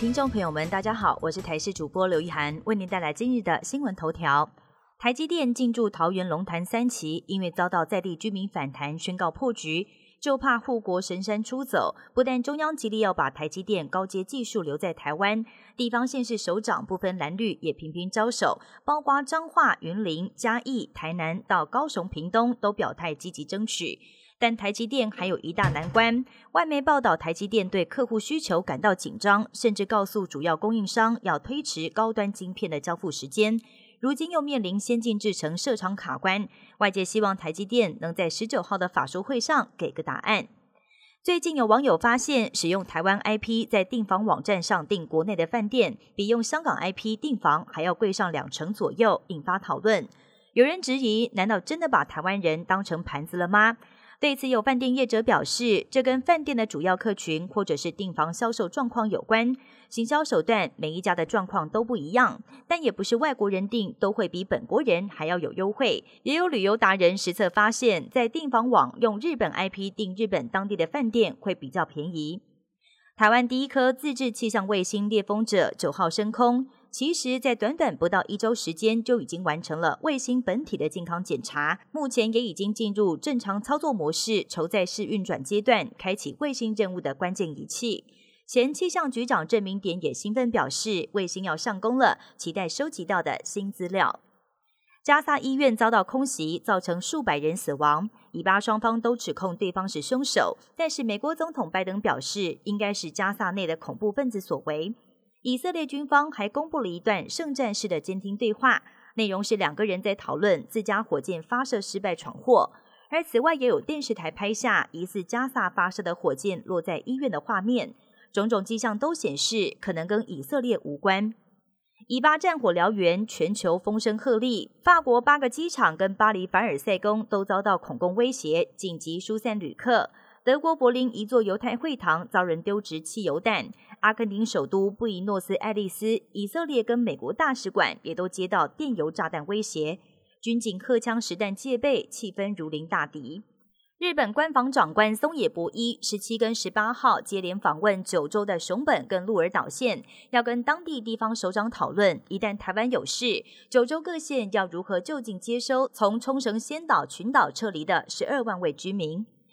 听众朋友们，大家好，我是台视主播刘一涵，为您带来今日的新闻头条。台积电进驻桃园龙潭三期，因为遭到在地居民反弹，宣告破局，就怕护国神山出走。不但中央极力要把台积电高阶技术留在台湾，地方县市首长不分蓝绿也频频招手，包括彰化、云林、嘉义、台南到高雄、屏东都表态积极争取。但台积电还有一大难关，外媒报道台积电对客户需求感到紧张，甚至告诉主要供应商要推迟高端晶片的交付时间。如今又面临先进制程设厂卡关，外界希望台积电能在十九号的法说会上给个答案。最近有网友发现，使用台湾 IP 在订房网站上订国内的饭店，比用香港 IP 订房还要贵上两成左右，引发讨论。有人质疑：难道真的把台湾人当成盘子了吗？对此，有饭店业者表示，这跟饭店的主要客群或者是订房销售状况有关。行销手段每一家的状况都不一样，但也不是外国人订都会比本国人还要有优惠。也有旅游达人实测发现，在订房网用日本 IP 订日本当地的饭店会比较便宜。台湾第一颗自制气象卫星猎风者九号升空。其实，在短短不到一周时间，就已经完成了卫星本体的健康检查。目前也已经进入正常操作模式，筹在式运转阶段，开启卫星任务的关键仪器。前气象局长郑明典也兴奋表示，卫星要上工了，期待收集到的新资料。加萨医院遭到空袭，造成数百人死亡，以巴双方都指控对方是凶手，但是美国总统拜登表示，应该是加萨内的恐怖分子所为。以色列军方还公布了一段圣战式的监听对话，内容是两个人在讨论自家火箭发射失败闯祸。而此外，也有电视台拍下疑似加萨发射的火箭落在医院的画面，种种迹象都显示可能跟以色列无关。以巴战火燎原，全球风声鹤唳，法国八个机场跟巴黎凡尔赛宫都遭到恐攻威胁，紧急疏散旅客。德国柏林一座犹太会堂遭人丢掷汽油弹，阿根廷首都布宜诺斯艾利斯、以色列跟美国大使馆也都接到电油炸弹威胁，军警荷枪实弹戒备，气氛如临大敌。日本官房长官松野博一十七跟十八号接连访问九州的熊本跟鹿儿岛县，要跟当地地方首长讨论，一旦台湾有事，九州各县要如何就近接收从冲绳仙岛群岛撤离的十二万位居民。